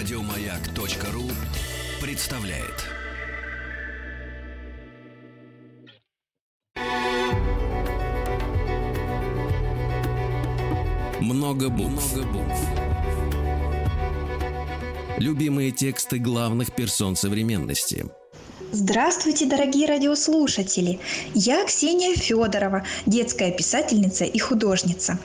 Радиомаяк.ру представляет. Много букв. Любимые тексты главных персон современности – Здравствуйте, дорогие радиослушатели! Я Ксения Федорова, детская писательница и художница.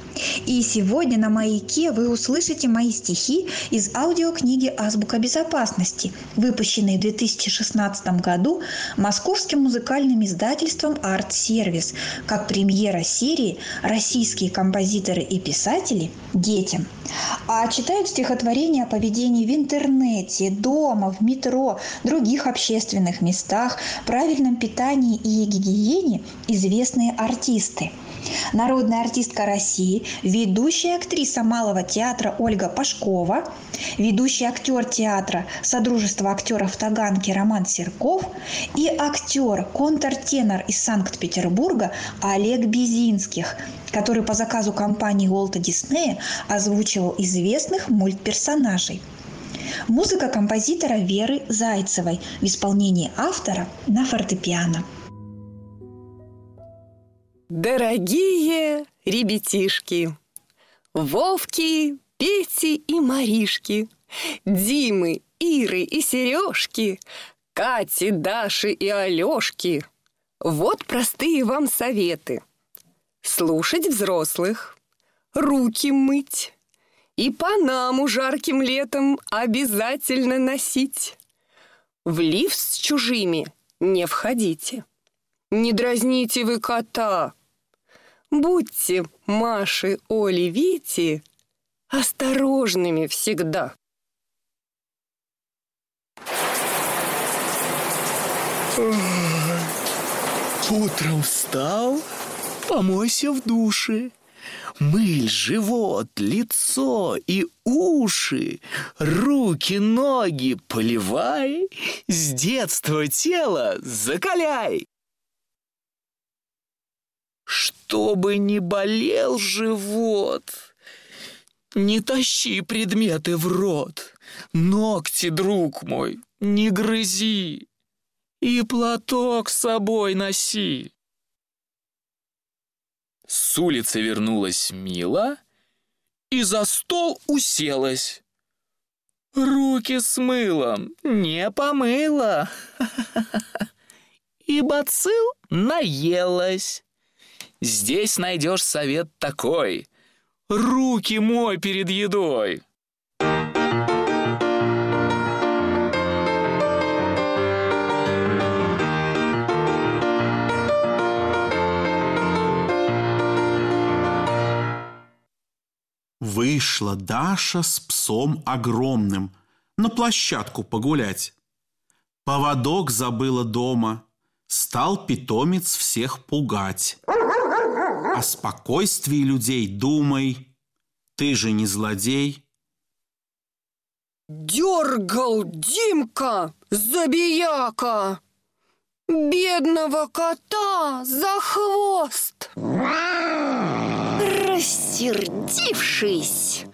И сегодня на «Маяке» вы услышите мои стихи из аудиокниги «Азбука безопасности», выпущенной в 2016 году московским музыкальным издательством «Арт-сервис», как премьера серии «Российские композиторы и писатели детям». А читают стихотворения о поведении в интернете, дома, в метро, других общественных местах местах, правильном питании и гигиене известные артисты. Народная артистка России, ведущая актриса Малого театра Ольга Пашкова, ведущий актер театра Содружества актеров Таганки Роман Серков и актер, контртенор из Санкт-Петербурга Олег Безинских, который по заказу компании Уолта Диснея озвучивал известных мультперсонажей – Музыка композитора Веры Зайцевой в исполнении автора на фортепиано. Дорогие ребятишки, Вовки, Пети и Маришки, Димы, Иры и Сережки, Кати, Даши и Алешки. Вот простые вам советы. Слушать взрослых, руки мыть, и панаму жарким летом обязательно носить. В лифт с чужими не входите. Не дразните вы кота. Будьте, Маши, Оли, Вити, осторожными всегда. Утром встал, помойся в душе. Мыль, живот, лицо и уши, руки, ноги поливай, с детства тело закаляй. Чтобы не болел живот, не тащи предметы в рот, ногти, друг мой, не грызи, и платок с собой носи. С улицы вернулась Мила и за стол уселась. Руки с мылом не помыла. И бацил наелась. Здесь найдешь совет такой. Руки мой перед едой. Вышла Даша с псом огромным на площадку погулять. Поводок забыла дома, стал питомец всех пугать. О спокойствии людей думай, ты же не злодей. Дергал Димка, забияка, бедного кота за хвост рассердившись,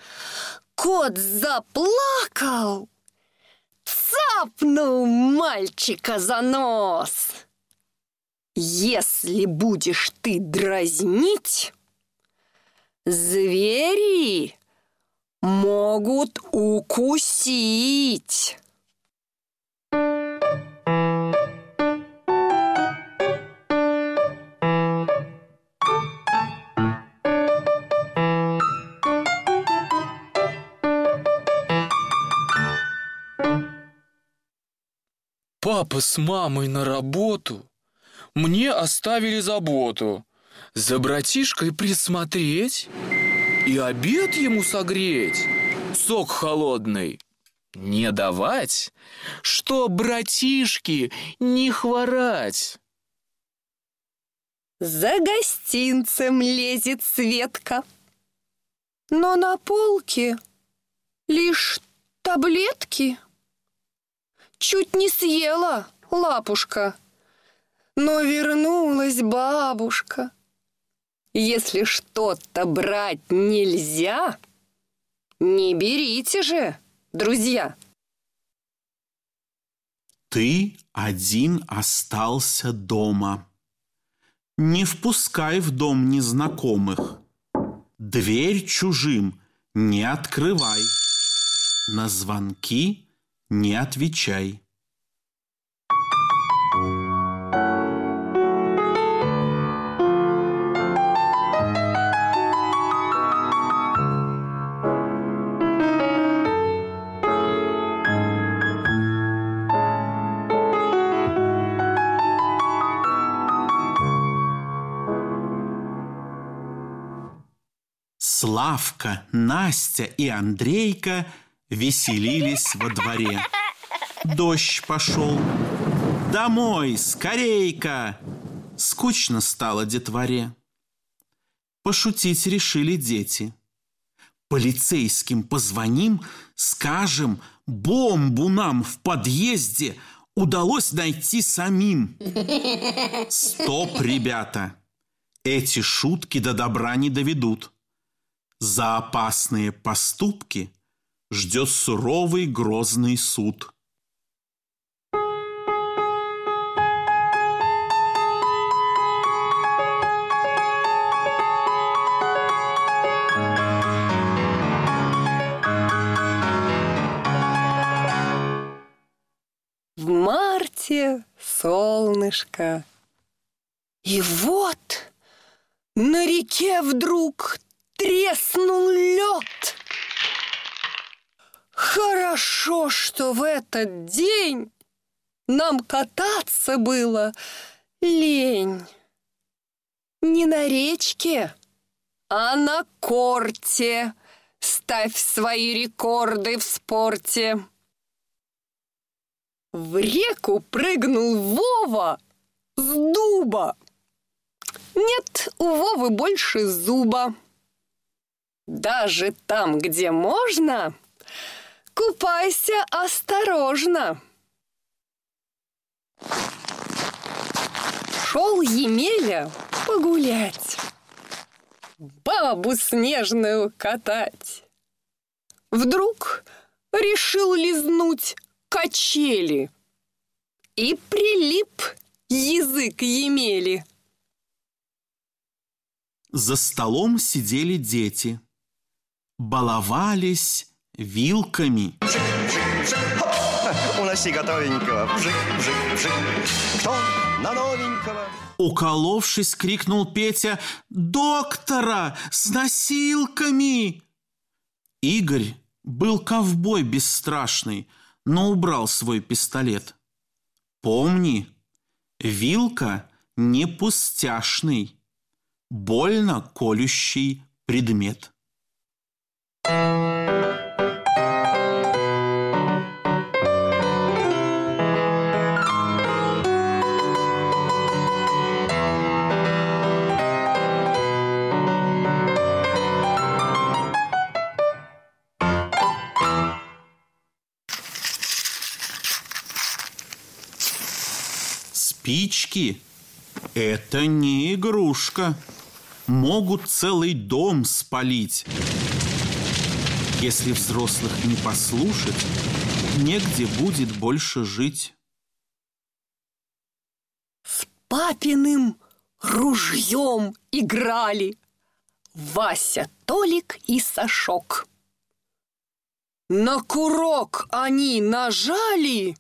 кот заплакал, цапнул мальчика за нос. Если будешь ты дразнить, звери могут укусить. Папа с мамой на работу. Мне оставили заботу. За братишкой присмотреть и обед ему согреть. Сок холодный не давать, что братишки не хворать. За гостинцем лезет Светка, но на полке лишь таблетки чуть не съела лапушка. Но вернулась бабушка. Если что-то брать нельзя, не берите же, друзья. Ты один остался дома. Не впускай в дом незнакомых. Дверь чужим не открывай. На звонки не отвечай. Славка, Настя и Андрейка веселились во дворе. Дождь пошел. «Домой, скорейка!» Скучно стало детворе. Пошутить решили дети. Полицейским позвоним, скажем, бомбу нам в подъезде удалось найти самим. Стоп, ребята! Эти шутки до добра не доведут. За опасные поступки ждет суровый грозный суд. В марте солнышко. И вот на реке вдруг треснул лед. Хорошо, что в этот день нам кататься было лень. Не на речке, а на корте ставь свои рекорды в спорте. В реку прыгнул Вова с дуба. Нет у Вовы больше зуба. Даже там, где можно, купайся осторожно. Шел Емеля погулять, бабу снежную катать. Вдруг решил лизнуть качели и прилип язык Емели. За столом сидели дети. Баловались вилками. Уноси готовенького. Вжик, вжик, вжик. Кто на новенького? Уколовшись, крикнул Петя «Доктора! С носилками!» Игорь был ковбой бесстрашный, но убрал свой пистолет. Помни, вилка не пустяшный, больно колющий предмет. Спички – это не игрушка. Могут целый дом спалить. Если взрослых не послушать, негде будет больше жить. С папиным ружьем играли Вася, Толик и Сашок. На курок они нажали.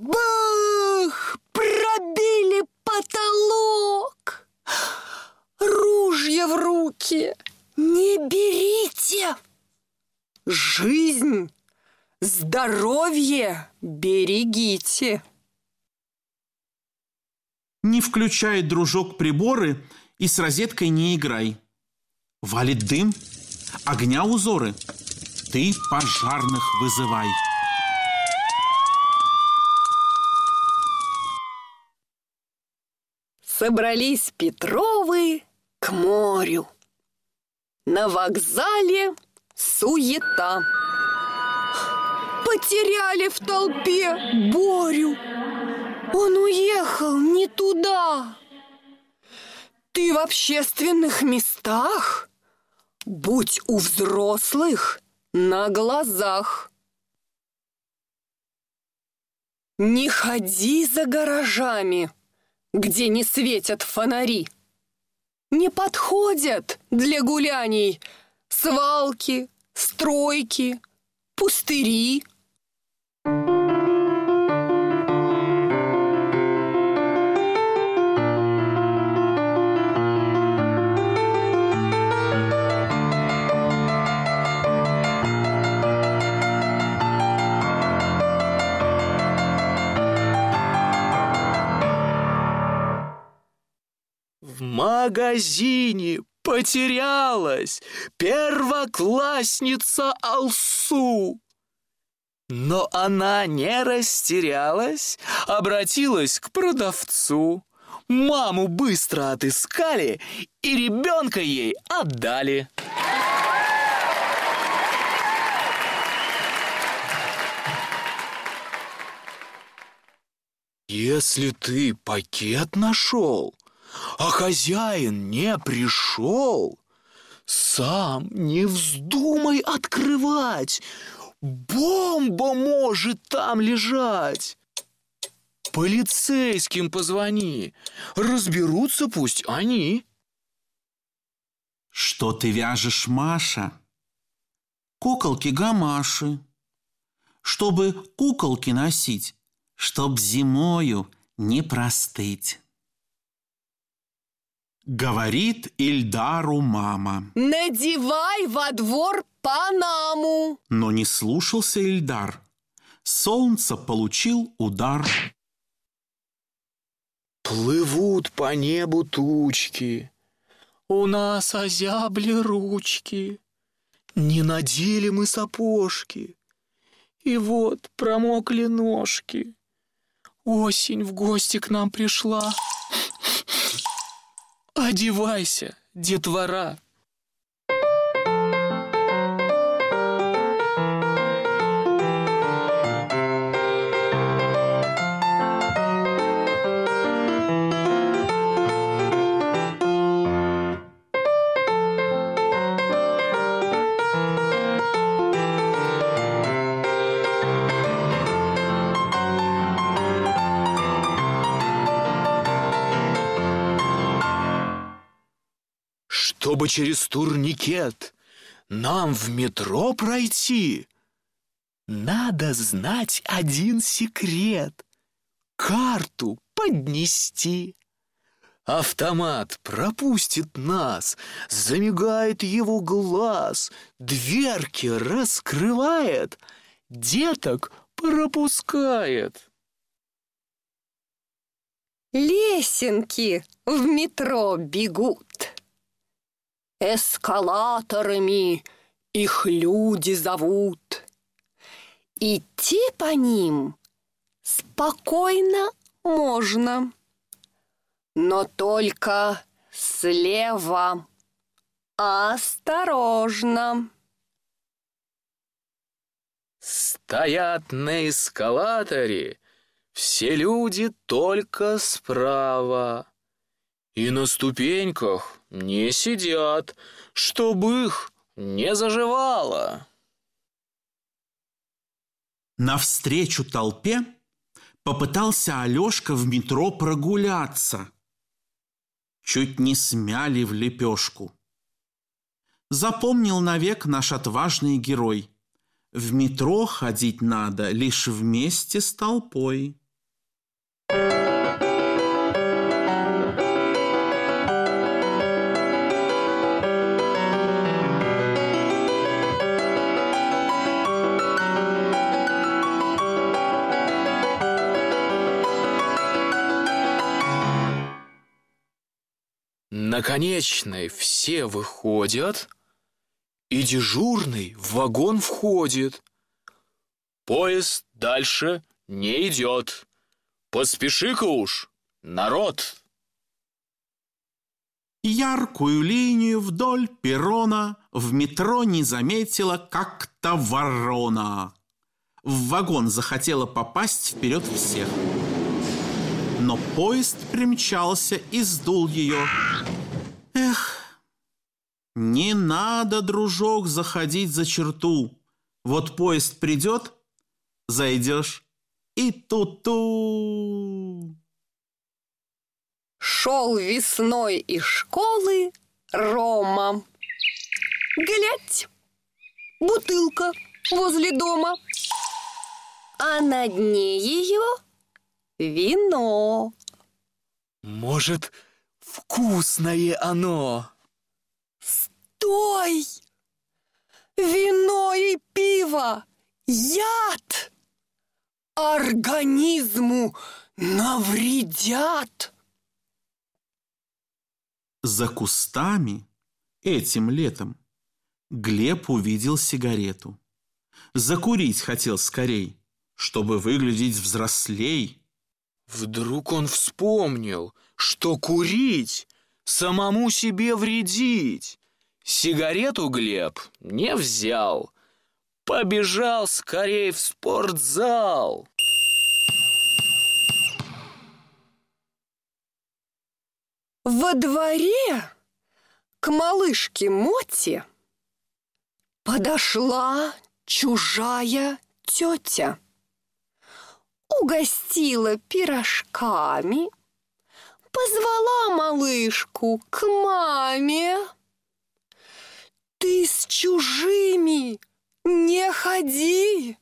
Бах! Пробили потолок. Ружья в руки не берите. Жизнь, здоровье берегите. Не включай, дружок, приборы и с розеткой не играй. Валит дым, огня узоры. Ты пожарных вызывай. Собрались Петровы к морю. На вокзале суета. Потеряли в толпе Борю. Он уехал не туда. Ты в общественных местах? Будь у взрослых на глазах. Не ходи за гаражами, где не светят фонари. Не подходят для гуляний свалки, стройки, пустыри. Магазине потерялась первоклассница Алсу. Но она не растерялась, обратилась к продавцу. Маму быстро отыскали и ребенка ей отдали. Если ты пакет нашел, а хозяин не пришел, сам не вздумай открывать, бомба может там лежать. Полицейским позвони, разберутся пусть они. Что ты вяжешь, Маша? Куколки гамаши. Чтобы куколки носить, чтоб зимою не простыть. Говорит Ильдару мама. Надевай во двор панаму. Но не слушался Ильдар. Солнце получил удар. Плывут по небу тучки, У нас озябли ручки, Не надели мы сапожки, И вот промокли ножки. Осень в гости к нам пришла. Одевайся, детвора. Чтобы через турникет нам в метро пройти, надо знать один секрет. Карту поднести. Автомат пропустит нас, замигает его глаз, дверки раскрывает, деток пропускает. Лесенки в метро бегут. Эскалаторами их люди зовут. Идти по ним спокойно можно, но только слева осторожно. Стоят на эскалаторе все люди только справа. И на ступеньках не сидят, чтобы их не заживало. Навстречу толпе попытался Алешка в метро прогуляться. Чуть не смяли в лепешку. Запомнил навек наш отважный герой. В метро ходить надо лишь вместе с толпой. На конечной все выходят, и дежурный в вагон входит. Поезд дальше не идет. Поспеши-ка уж, народ! Яркую линию вдоль перрона в метро не заметила как-то ворона. В вагон захотела попасть вперед всех. Но поезд примчался и сдул ее. Эх, не надо, дружок, заходить за черту. Вот поезд придет, зайдешь, и ту-ту. Шел весной из школы Рома. Глядь, бутылка возле дома, а на дне ее вино. Может, вкусное оно? Стой! Вино и пиво – яд! Организму навредят! За кустами этим летом Глеб увидел сигарету. Закурить хотел скорей, чтобы выглядеть взрослей. Вдруг он вспомнил, что курить самому себе вредить. Сигарету Глеб не взял. Побежал скорей в спортзал. Во дворе к малышке Моте подошла чужая тетя. Угостила пирожками, позвала малышку к маме. Ты с чужими не ходи,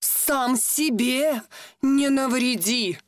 сам себе не навреди.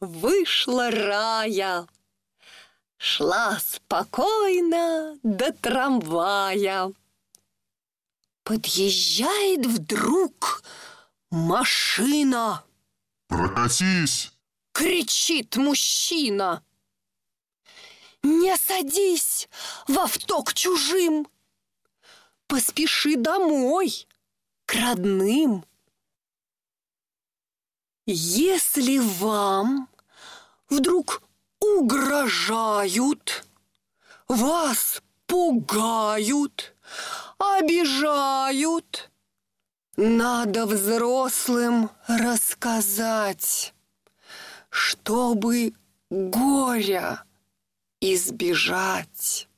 Вышла Рая. Шла спокойно до трамвая. Подъезжает вдруг машина. Прокатись! Кричит мужчина. Не садись в авто к чужим. Поспеши домой, к родным. Если вам вдруг угрожают, вас пугают, обижают, надо взрослым рассказать, чтобы горя избежать.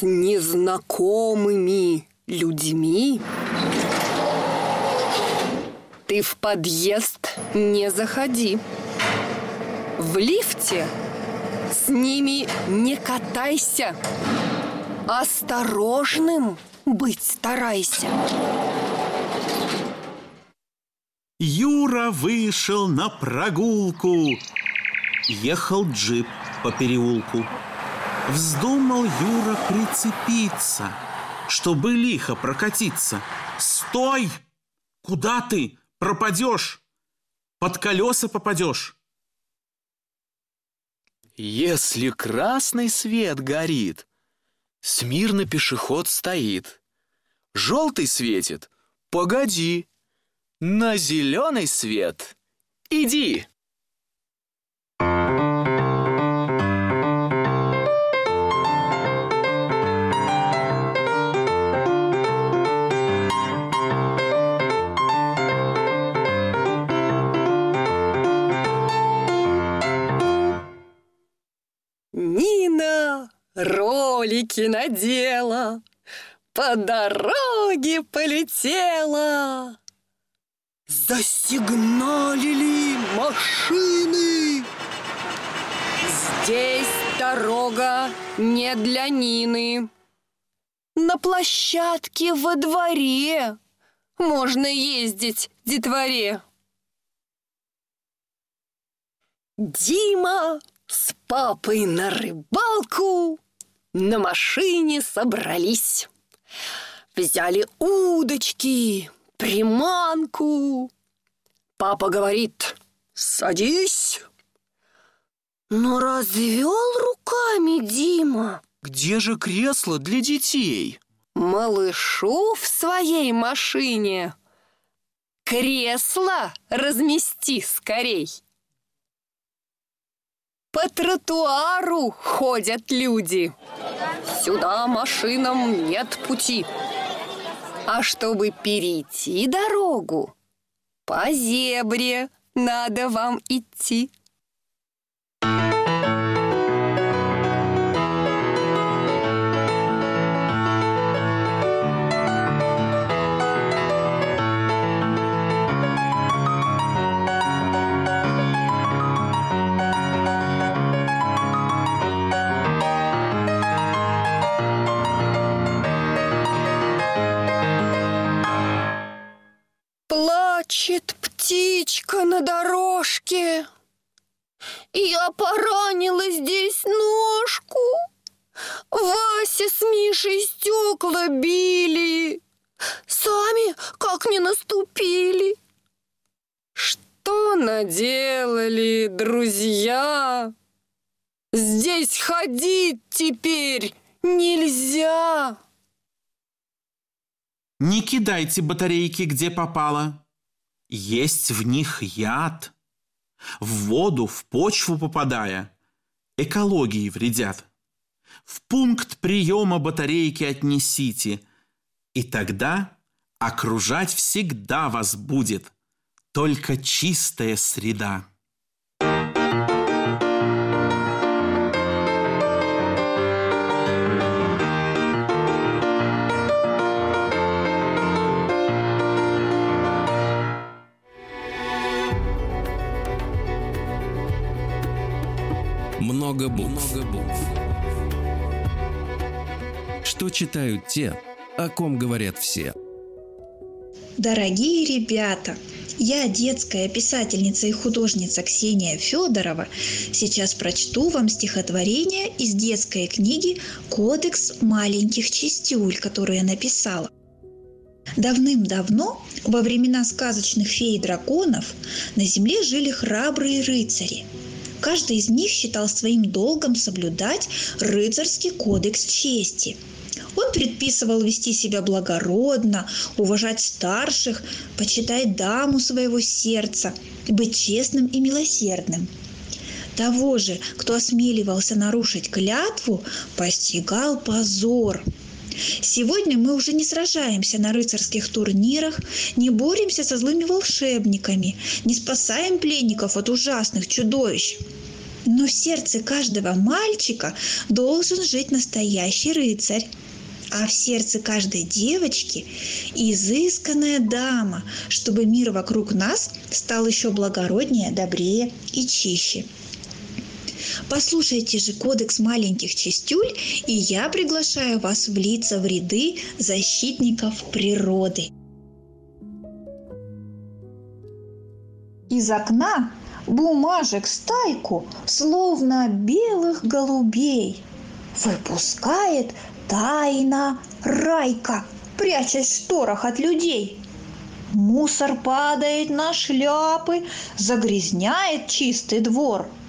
С незнакомыми людьми ты в подъезд не заходи. В лифте с ними не катайся. Осторожным быть старайся. Юра вышел на прогулку. Ехал джип по переулку. Вздумал Юра прицепиться, чтобы лихо прокатиться. Стой! Куда ты? Пропадешь! Под колеса попадешь. Если красный свет горит, смирно пешеход стоит. Желтый светит, погоди. На зеленый свет иди. Надела, по дороге полетела. Засигналили машины. Здесь дорога не для Нины. На площадке во дворе можно ездить детворе. Дима с папой на рыбалку на машине собрались. Взяли удочки, приманку. Папа говорит, садись. Но развел руками Дима. Где же кресло для детей? Малышу в своей машине кресло размести скорей. По тротуару ходят люди. Сюда машинам нет пути. А чтобы перейти дорогу, по зебре надо вам идти. Плачет птичка на дорожке. Я поранила здесь ножку. Вася с Мишей стекла били. Сами как не наступили. Что наделали друзья? Здесь ходить теперь нельзя. Не кидайте батарейки, где попало. Есть в них яд. В воду, в почву попадая, экологии вредят. В пункт приема батарейки отнесите, и тогда окружать всегда вас будет только чистая среда. Много букв. Что читают те, о ком говорят все. Дорогие ребята, я, детская писательница и художница Ксения Федорова, сейчас прочту вам стихотворение из детской книги «Кодекс маленьких чистюль», которую я написала. Давным-давно, во времена сказочных фей и драконов, на земле жили храбрые рыцари. Каждый из них считал своим долгом соблюдать рыцарский кодекс чести. Он предписывал вести себя благородно, уважать старших, почитать даму своего сердца, быть честным и милосердным. Того же, кто осмеливался нарушить клятву, постигал позор – Сегодня мы уже не сражаемся на рыцарских турнирах, не боремся со злыми волшебниками, не спасаем пленников от ужасных чудовищ. Но в сердце каждого мальчика должен жить настоящий рыцарь. А в сердце каждой девочки изысканная дама, чтобы мир вокруг нас стал еще благороднее, добрее и чище. Послушайте же кодекс маленьких чистюль, и я приглашаю вас влиться в ряды защитников природы. Из окна бумажек стайку, словно белых голубей, выпускает тайна райка, прячась в шторах от людей. Мусор падает на шляпы, загрязняет чистый двор –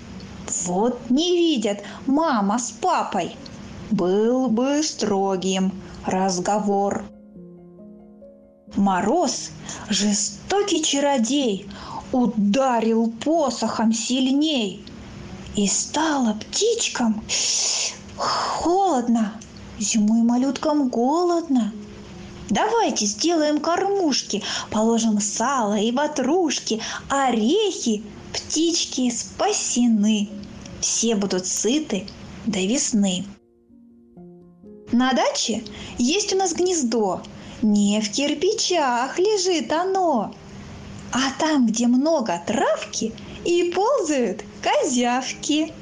вот не видят мама с папой. Был бы строгим разговор. Мороз, жестокий чародей, ударил посохом сильней. И стало птичкам холодно, зимой малюткам голодно. Давайте сделаем кормушки, положим сало и ватрушки, орехи, птички спасены все будут сыты до весны. На даче есть у нас гнездо, не в кирпичах лежит оно, а там, где много травки и ползают козявки.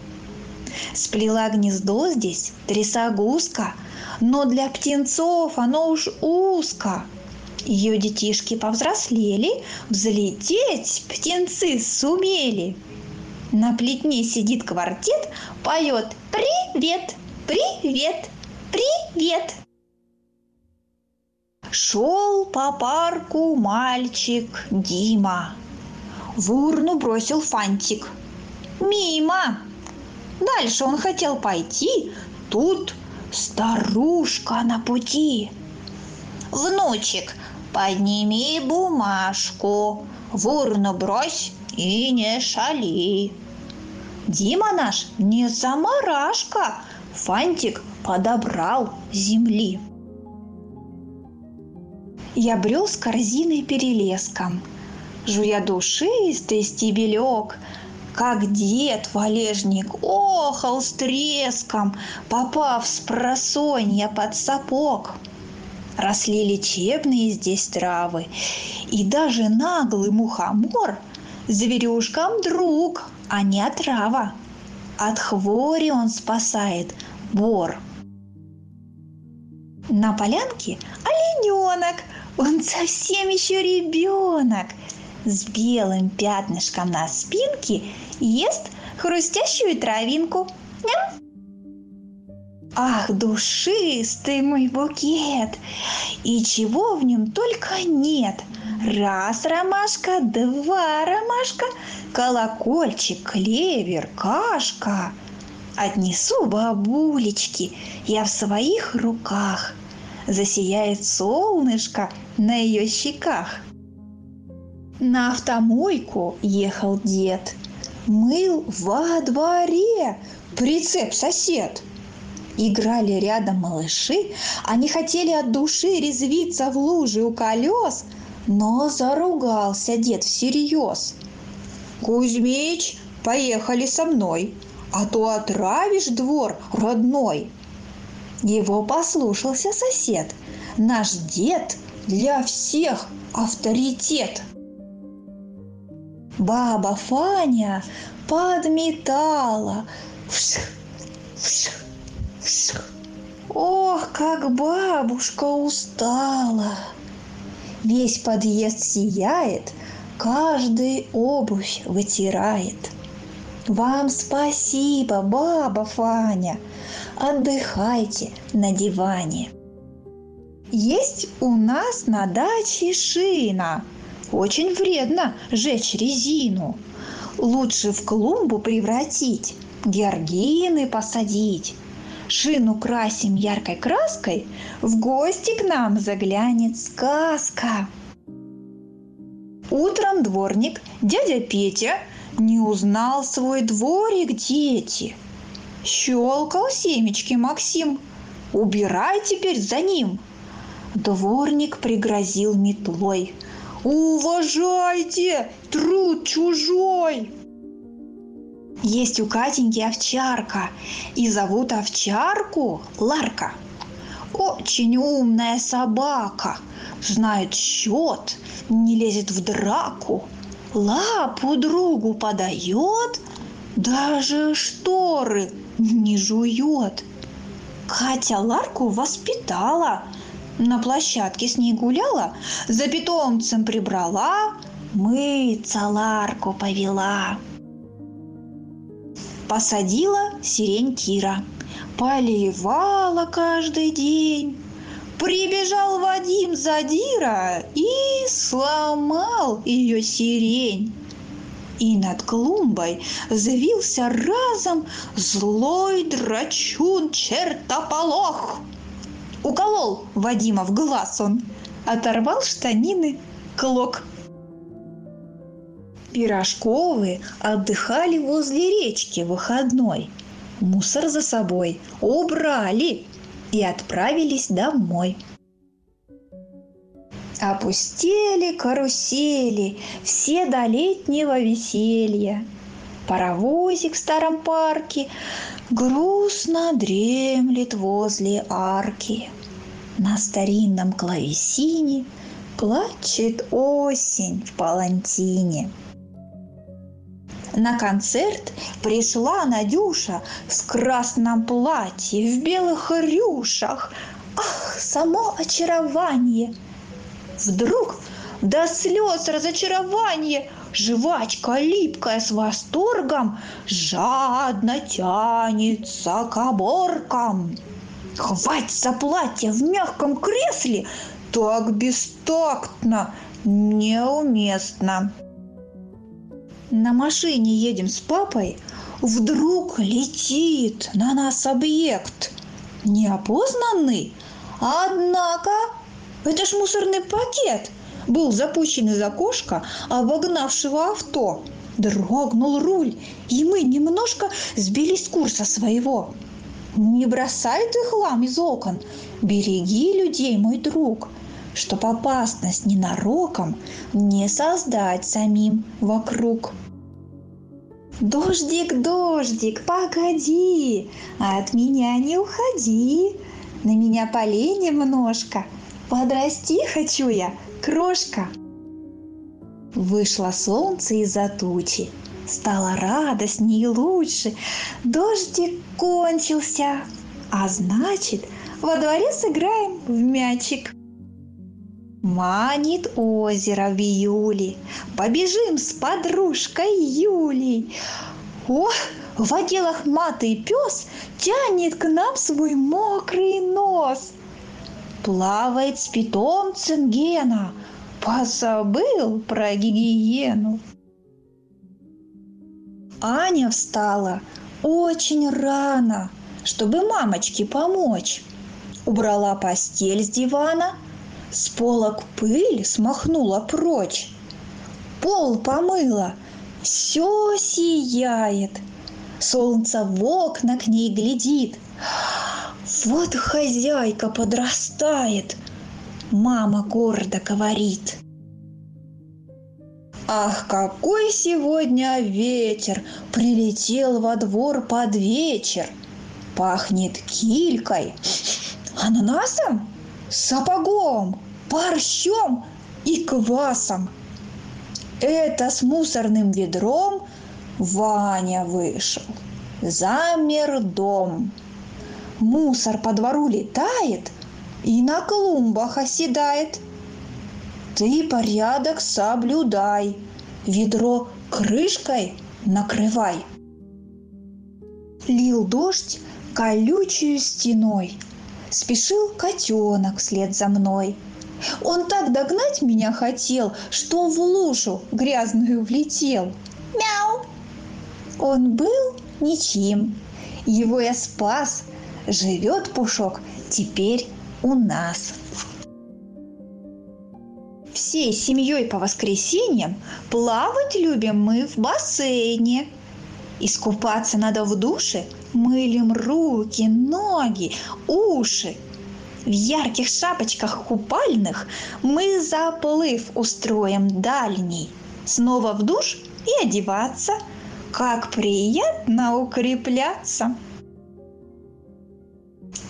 Сплела гнездо здесь трясогузка, но для птенцов оно уж узко. Ее детишки повзрослели, взлететь птенцы сумели. На плетне сидит квартет, поет «Привет, привет, привет!» Шел по парку мальчик Дима. В урну бросил фантик. Мимо! Дальше он хотел пойти, тут старушка на пути. Внучек, подними бумажку, в урну брось и не шали. Дима наш не заморашка, фантик подобрал земли. Я брел с корзиной перелеском, жуя душистый стебелек, как дед валежник охал с треском, попав с просонья под сапог. Росли лечебные здесь травы, и даже наглый мухомор зверюшкам друг, а не отрава. От хвори он спасает бор. На полянке олененок – он совсем еще ребенок. С белым пятнышком на спинке ест хрустящую травинку. Ням. Ах, душистый мой букет! И чего в нем только нет. Раз ромашка, два ромашка, колокольчик, клевер, кашка. Отнесу бабулечки я в своих руках. Засияет солнышко на ее щеках. На автомойку ехал дед, мыл во дворе прицеп сосед. Играли рядом малыши, они хотели от души резвиться в луже у колес, но заругался дед всерьез. «Кузьмич, поехали со мной, а то отравишь двор родной!» Его послушался сосед. Наш дед для всех авторитет. Баба Фаня подметала. Вших, вших. Ох, как бабушка устала. Весь подъезд сияет, каждый обувь вытирает. Вам спасибо, баба Фаня. Отдыхайте на диване. Есть у нас на даче шина. Очень вредно жечь резину. Лучше в клумбу превратить, георгины посадить. Шину красим яркой краской, в гости к нам заглянет сказка. Утром дворник, дядя Петя, не узнал свой дворик дети. Щелкал семечки Максим. Убирай теперь за ним – Дворник пригрозил метлой. «Уважайте! Труд чужой!» Есть у Катеньки овчарка, и зовут овчарку Ларка. Очень умная собака, знает счет, не лезет в драку, лапу другу подает, даже шторы не жует. Катя Ларку воспитала – на площадке с ней гуляла, за питомцем прибрала, мыться Ларку повела. Посадила сирень Кира, поливала каждый день. Прибежал Вадим Задира и сломал ее сирень. И над клумбой завился разом злой драчун чертополох. Уколол Вадима в глаз он, оторвал штанины клок. Пирожковы отдыхали возле речки выходной. Мусор за собой убрали и отправились домой. Опустели карусели, все до летнего веселья. Паровозик в старом парке грустно дремлет возле арки. На старинном клавесине плачет осень в палантине. На концерт пришла Надюша в красном платье, в белых рюшах. Ах, само очарование! Вдруг до слез разочарования жвачка липкая с восторгом жадно тянется к оборкам. Хватится платье в мягком кресле так бестактно, неуместно. На машине едем с папой, вдруг летит на нас объект. Неопознанный, однако это ж мусорный пакет был запущен из окошка обогнавшего авто. Дрогнул руль, и мы немножко сбились с курса своего. Не бросай ты хлам из окон, береги людей, мой друг, чтоб опасность ненароком не создать самим вокруг. Дождик, дождик, погоди, от меня не уходи, на меня полей немножко, подрасти хочу я, крошка. Вышло солнце из-за тучи, стало радостнее и лучше, дождик кончился, а значит, во дворе сыграем в мячик. Манит озеро в июле, побежим с подружкой Юлей. О, в воде лохматый пес тянет к нам свой мокрый нос. Плавает с питомцем Гена, позабыл про гигиену. Аня встала очень рано, чтобы мамочке помочь. Убрала постель с дивана – с полок пыль смахнула прочь. Пол помыла, все сияет. Солнце в окна к ней глядит. Вот хозяйка подрастает, мама гордо говорит. Ах, какой сегодня ветер прилетел во двор под вечер. Пахнет килькой, ананасом сапогом, борщом и квасом. Это с мусорным ведром Ваня вышел. Замер дом. Мусор по двору летает и на клумбах оседает. Ты порядок соблюдай, ведро крышкой накрывай. Лил дождь колючей стеной – спешил котенок вслед за мной. Он так догнать меня хотел, что в лужу грязную влетел. Мяу! Он был ничем. Его я спас. Живет Пушок теперь у нас. Всей семьей по воскресеньям плавать любим мы в бассейне. Искупаться надо в душе – Мылим руки, ноги, уши. В ярких шапочках купальных мы заплыв устроим дальний. Снова в душ и одеваться. Как приятно укрепляться.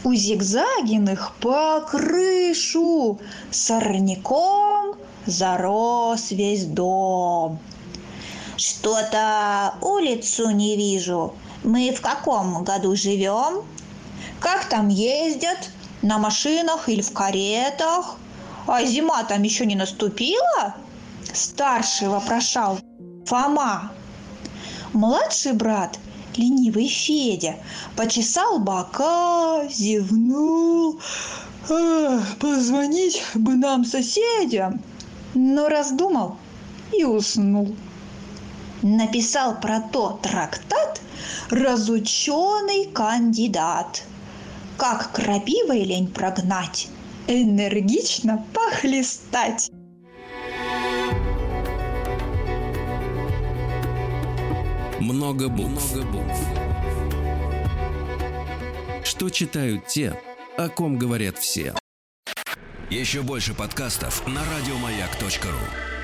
У зигзагиных по крышу сорняком зарос весь дом. Что-то улицу не вижу, мы в каком году живем? Как там ездят? На машинах или в каретах? А зима там еще не наступила? Старший вопрошал Фома. Младший брат, ленивый Федя, почесал бока, зевнул. позвонить бы нам соседям. Но раздумал и уснул. Написал про то трактат, разученный кандидат. Как крапивой лень прогнать, энергично похлестать. Много букв. Много букв. Что читают те, о ком говорят все. Еще больше подкастов на радиомаяк.ру.